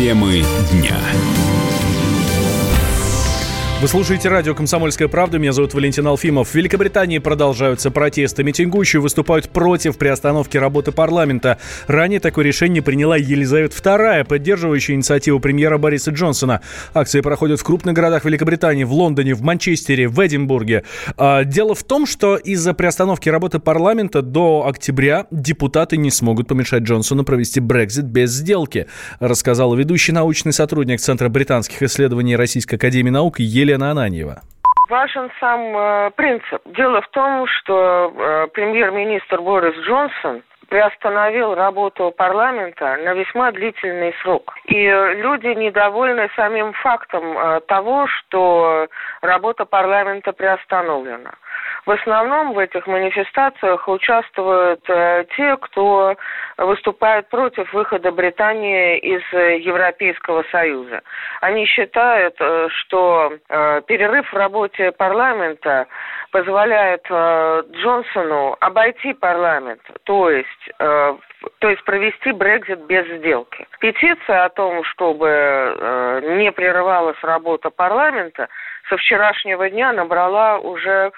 Темы дня. Вы слушаете радио «Комсомольская правда». Меня зовут Валентин Алфимов. В Великобритании продолжаются протесты. Митингующие выступают против приостановки работы парламента. Ранее такое решение приняла Елизавета II, поддерживающая инициативу премьера Бориса Джонсона. Акции проходят в крупных городах Великобритании, в Лондоне, в Манчестере, в Эдинбурге. А, дело в том, что из-за приостановки работы парламента до октября депутаты не смогут помешать Джонсону провести Брекзит без сделки, рассказала ведущий научный сотрудник Центра британских исследований Российской академии наук Елена Елена Ананьева. Важен сам э, принцип. Дело в том, что э, премьер-министр Борис Джонсон приостановил работу парламента на весьма длительный срок. И люди недовольны самим фактом э, того, что работа парламента приостановлена. В основном в этих манифестациях участвуют э, те, кто выступает против выхода Британии из Европейского Союза. Они считают, э, что э, перерыв в работе парламента позволяет э, Джонсону обойти парламент, то есть, э, то есть провести Брекзит без сделки. Петиция о том, чтобы э, не прерывалась работа парламента, со вчерашнего дня набрала уже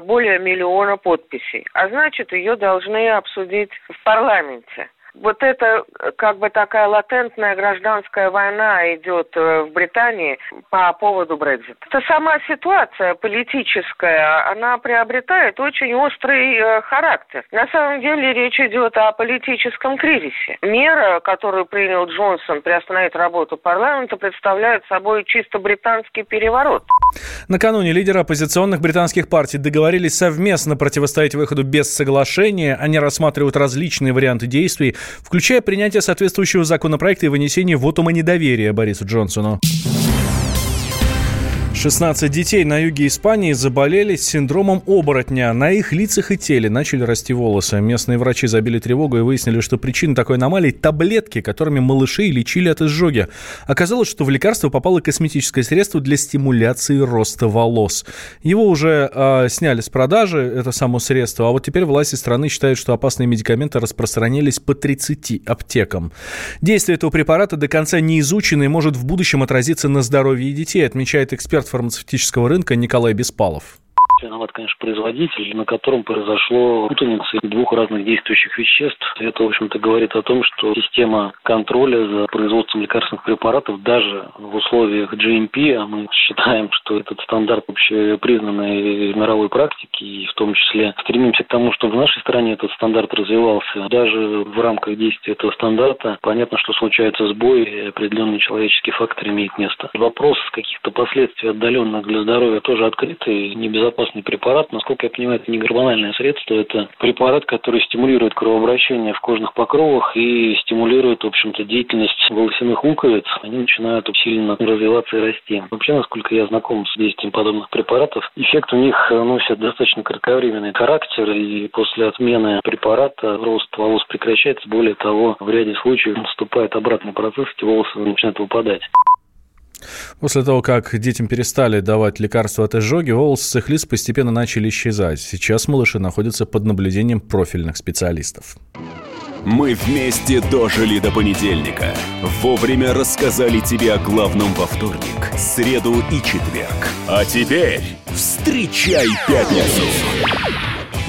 более миллиона подписей. А значит, ее должны обсудить в парламенте вот это как бы такая латентная гражданская война идет э, в Британии по поводу Брекзита. Это сама ситуация политическая, она приобретает очень острый э, характер. На самом деле речь идет о политическом кризисе. Мера, которую принял Джонсон приостановить работу парламента, представляет собой чисто британский переворот. Накануне лидеры оппозиционных британских партий договорились совместно противостоять выходу без соглашения. Они рассматривают различные варианты действий, включая принятие соответствующего законопроекта и вынесение вотума недоверия Борису Джонсону. 16 детей на юге Испании заболели синдромом оборотня. На их лицах и теле начали расти волосы. Местные врачи забили тревогу и выяснили, что причина такой аномалии – таблетки, которыми малышей лечили от изжоги. Оказалось, что в лекарство попало косметическое средство для стимуляции роста волос. Его уже э, сняли с продажи, это само средство, а вот теперь власти страны считают, что опасные медикаменты распространились по 30 аптекам. Действие этого препарата до конца не изучено и может в будущем отразиться на здоровье детей, отмечает эксперт фармацевтического рынка Николай Беспалов виноват, конечно, производитель, на котором произошло путаница двух разных действующих веществ. Это, в общем-то, говорит о том, что система контроля за производством лекарственных препаратов даже в условиях GMP, а мы считаем, что этот стандарт общепризнанной мировой практики, и в том числе стремимся к тому, чтобы в нашей стране этот стандарт развивался. Даже в рамках действия этого стандарта понятно, что случается сбой, и определенный человеческий фактор имеет место. Вопрос каких-то последствий отдаленных для здоровья тоже открытый, небезопасный лекарственный препарат. Насколько я понимаю, это не гормональное средство, это препарат, который стимулирует кровообращение в кожных покровах и стимулирует, в общем-то, деятельность волосяных луковиц. Они начинают усиленно развиваться и расти. Вообще, насколько я знаком с действием подобных препаратов, эффект у них носит достаточно кратковременный характер, и после отмены препарата рост волос прекращается. Более того, в ряде случаев наступает обратный процесс, эти волосы начинают выпадать. После того, как детям перестали давать лекарства от изжоги, волосы с их лиц постепенно начали исчезать. Сейчас малыши находятся под наблюдением профильных специалистов. Мы вместе дожили до понедельника. Вовремя рассказали тебе о главном во вторник, среду и четверг. А теперь встречай пятницу!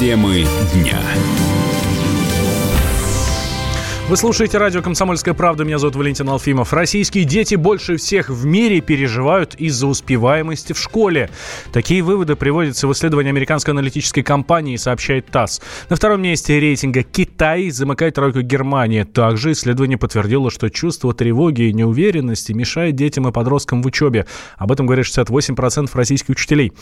Темы дня. Вы слушаете радио «Комсомольская правда». Меня зовут Валентин Алфимов. Российские дети больше всех в мире переживают из-за успеваемости в школе. Такие выводы приводятся в исследовании американской аналитической компании, сообщает ТАСС. На втором месте рейтинга Китай замыкает тройку Германии. Также исследование подтвердило, что чувство тревоги и неуверенности мешает детям и подросткам в учебе. Об этом говорят 68% российских учителей.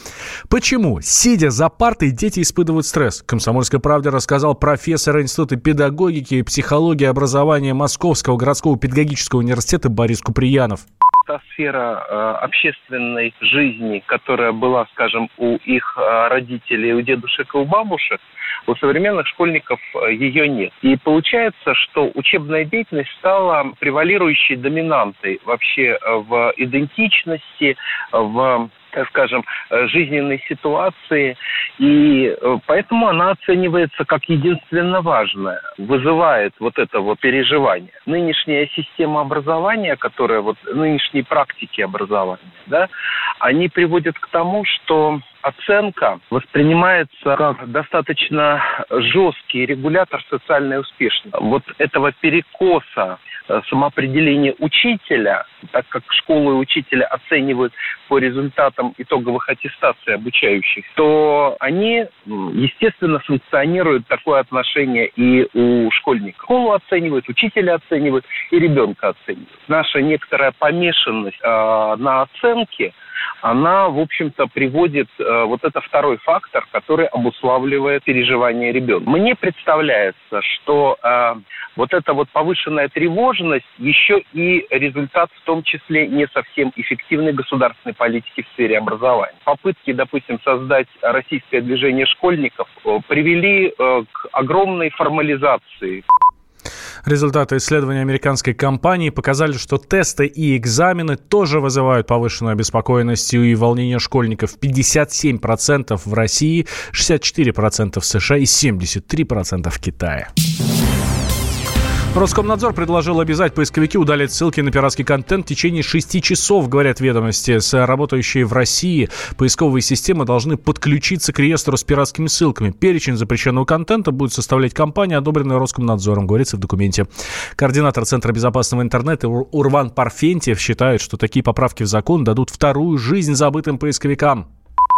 Почему? Сидя за партой, дети испытывают стресс. «Комсомольская правда» рассказал профессор Института педагогики и психологии образования Московского городского педагогического университета Борис Куприянов та сфера э, общественной жизни, которая была, скажем, у их э, родителей, у дедушек и у бабушек, у современных школьников э, ее нет. И получается, что учебная деятельность стала превалирующей доминантой вообще э, в идентичности, в скажем, э, жизненной ситуации. И э, поэтому она оценивается как единственно важная, вызывает вот это вот переживание. Нынешняя система образования, которая вот, нынешние практики образования, да, они приводят к тому, что оценка воспринимается как достаточно жесткий регулятор социальной успешности. Вот этого перекоса Э, самоопределение учителя, так как школы учителя оценивают по результатам итоговых аттестаций обучающих, то они, естественно, санкционируют такое отношение и у школьников. Школу оценивают, учителя оценивают и ребенка оценивают. Наша некоторая помешанность э, на оценке – она, в общем-то, приводит, э, вот это второй фактор, который обуславливает переживание ребенка. Мне представляется, что э, вот эта вот повышенная тревожность еще и результат в том числе не совсем эффективной государственной политики в сфере образования. Попытки, допустим, создать российское движение школьников э, привели э, к огромной формализации Результаты исследования американской компании показали, что тесты и экзамены тоже вызывают повышенную обеспокоенность и волнение школьников. 57% в России, 64% в США и 73% в Китае. Роскомнадзор предложил обязать поисковики удалить ссылки на пиратский контент в течение 6 часов, говорят ведомости. С работающие в России поисковые системы должны подключиться к реестру с пиратскими ссылками. Перечень запрещенного контента будет составлять компания, одобренная Роскомнадзором, говорится в документе. Координатор Центра безопасного интернета Урван Парфентьев считает, что такие поправки в закон дадут вторую жизнь забытым поисковикам.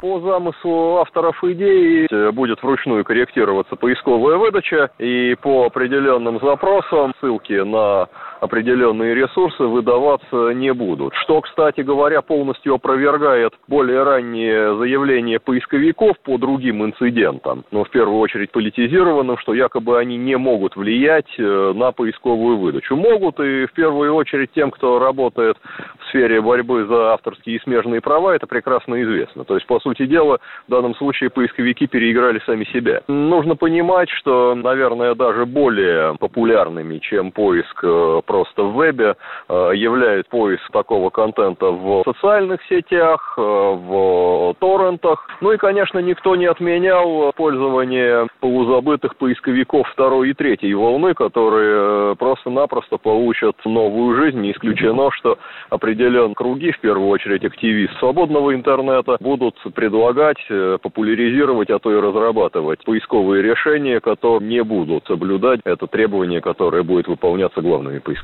По замыслу авторов идеи. Будет вручную корректироваться поисковая выдача, и по определенным запросам ссылки на определенные ресурсы выдаваться не будут. Что, кстати говоря, полностью опровергает более ранние заявления поисковиков по другим инцидентам. Но в первую очередь политизированным, что якобы они не могут влиять э, на поисковую выдачу. Могут, и в первую очередь тем, кто работает в сфере борьбы за авторские и смежные права, это прекрасно известно. То есть, по сути дела, в данном случае поисковики переиграли сами себя. Нужно понимать, что, наверное, даже более популярными, чем поиск э, просто в вебе, э, является поиск такого контента в социальных сетях, э, в торрентах. Ну и, конечно, никто не отменял пользование полузабытых поисковиков второй и третьей волны, которые просто-напросто получат новую жизнь. Не исключено, что определенные круги, в первую очередь активист свободного интернета, будут предлагать, э, популяризировать, а то и разрабатывать поисковые решения, которые не будут соблюдать это требование, которое будет выполняться главными поисковиками.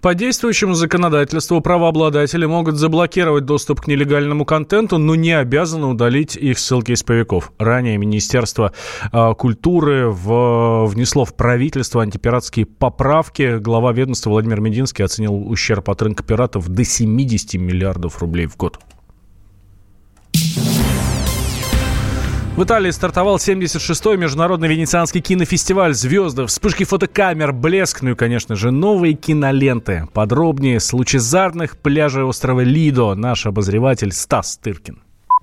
По действующему законодательству правообладатели могут заблокировать доступ к нелегальному контенту, но не обязаны удалить их ссылки из повиков. Ранее Министерство э, культуры в, внесло в правительство антипиратские поправки. Глава ведомства Владимир Мединский оценил ущерб от рынка пиратов до 70 миллиардов рублей в год. В Италии стартовал 76-й международный венецианский кинофестиваль «Звезды», вспышки фотокамер, блеск, ну и, конечно же, новые киноленты. Подробнее с лучезарных пляжей острова Лидо наш обозреватель Стас Тыркин.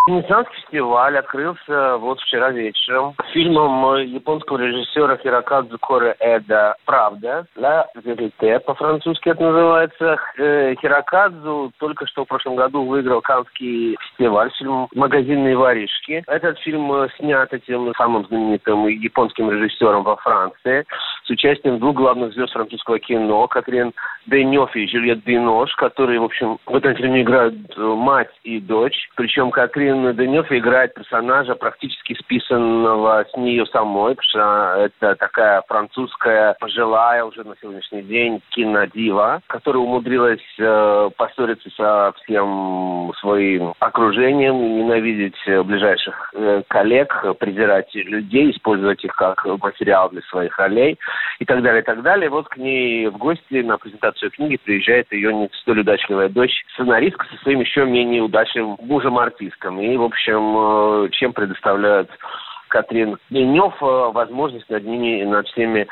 Венецианский фестиваль открылся вот вчера вечером фильмом японского режиссера Хирокадзу Коре Эда «Правда», «La Vérité» по-французски это называется. Э, Хирокадзу только что в прошлом году выиграл Каннский фестиваль, фильм «Магазинные воришки». Этот фильм э, снят этим самым знаменитым японским режиссером во Франции с участием двух главных звезд французского кино, Катрин Денёв и Жюльет Бинош, которые, в общем, в этом фильме играют э, мать и дочь. Причем Катрин Катрин Денев играет персонажа, практически списанного с нее самой, потому что это такая французская пожилая уже на сегодняшний день кинодива, которая умудрилась э, поссориться со всем своим окружением, ненавидеть ближайших э, коллег, презирать людей, использовать их как материал для своих ролей и так далее, и так далее. Вот к ней в гости на презентацию книги приезжает ее не столь удачливая дочь, сценаристка со своим еще менее удачливым мужем-артистком. И, в общем, э, чем предоставляют Катрин Денев э, возможность над ними, над всеми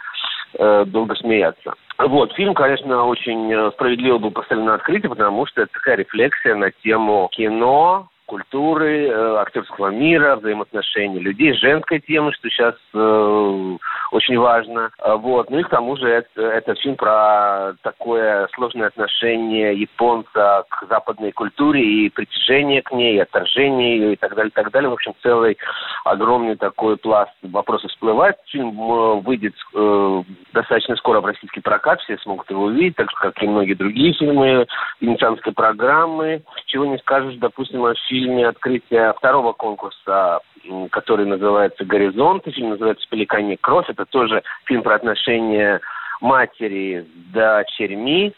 э, долго смеяться. Вот, фильм, конечно, очень справедливо был поставлен на открытие, потому что это такая рефлексия на тему кино, культуры, э, актерского мира, взаимоотношений людей, женской темы, что сейчас э, очень важно. А, вот. Ну и к тому же это, это фильм про такое сложное отношение японца к западной культуре и притяжение к ней, и отторжение ее и так далее, и так далее. В общем, целый огромный такой пласт вопросов всплывает. Фильм э, выйдет э, достаточно скоро в российский прокат, все смогут его увидеть, так же, как и многие другие фильмы венецианской программы. Чего не скажешь, допустим, о фильме «Открытие второго конкурса который называется «Горизонт», фильм называется «Пеликанье кровь». Это тоже фильм про отношения матери с дочерьми.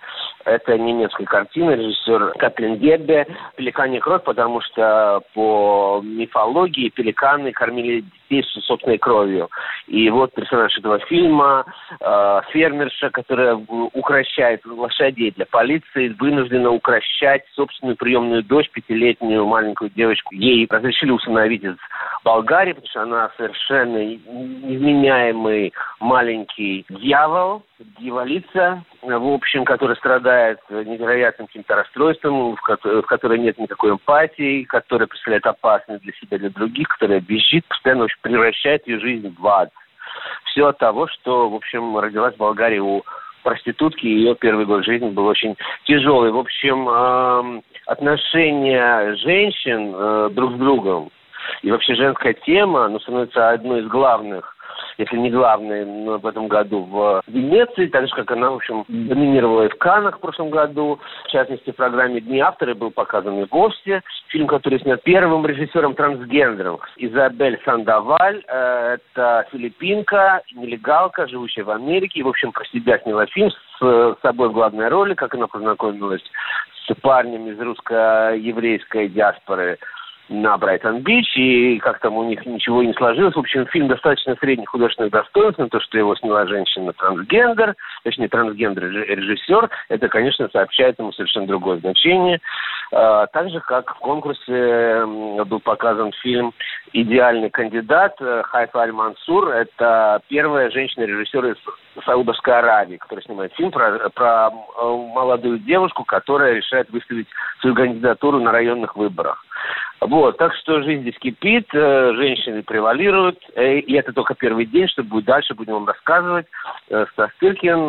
Это немецкая картина, режиссер Катлин Геббе. «Пеликанье кровь», потому что по мифологии пеликаны кормили детей собственной кровью. И вот персонаж этого фильма, э, фермерша, которая укращает лошадей для полиции, вынуждена укращать собственную приемную дочь, пятилетнюю маленькую девочку. Ей разрешили усыновить из Болгарии, потому что она совершенно невменяемый маленький дьявол, дьяволица, в общем, который страдает невероятным каким-то расстройством, в, ко- в которой нет никакой эмпатии, которая представляет опасность для себя, для других, которая бежит, постоянно очень превращает ее жизнь в ад. Все от того, что, в общем, родилась в Болгарии у проститутки, и ее первый год жизни был очень тяжелый. В общем, отношения женщин э, друг с другом и вообще женская тема ну, становится одной из главных если не главной в этом году в Венеции, так же, как она, в общем, доминировала и в Каннах в прошлом году. В частности, в программе «Дни автора» был показан и вовсе. Фильм, который снят первым режиссером-трансгендером. Изабель Сандаваль. Э, это филиппинка, нелегалка, живущая в Америке. И, в общем, про себя сняла фильм с собой в главной роли, как она познакомилась с парнем из русско-еврейской диаспоры на Брайтон-Бич, и как там у них ничего не сложилось. В общем, фильм достаточно средних художественных достоинств, но то, что его сняла женщина-трансгендер, точнее, трансгендер-режиссер, это, конечно, сообщает ему совершенно другое значение. А, так же, как в конкурсе был показан фильм «Идеальный кандидат» Хайфа Аль-Мансур. Это первая женщина-режиссер из Саудовской Аравии, которая снимает фильм про, про молодую девушку, которая решает выставить свою кандидатуру на районных выборах. Вот, так что жизнь здесь кипит, э, женщины превалируют, э, и это только первый день, что будет дальше, будем вам рассказывать. Э, Стас Тыркин,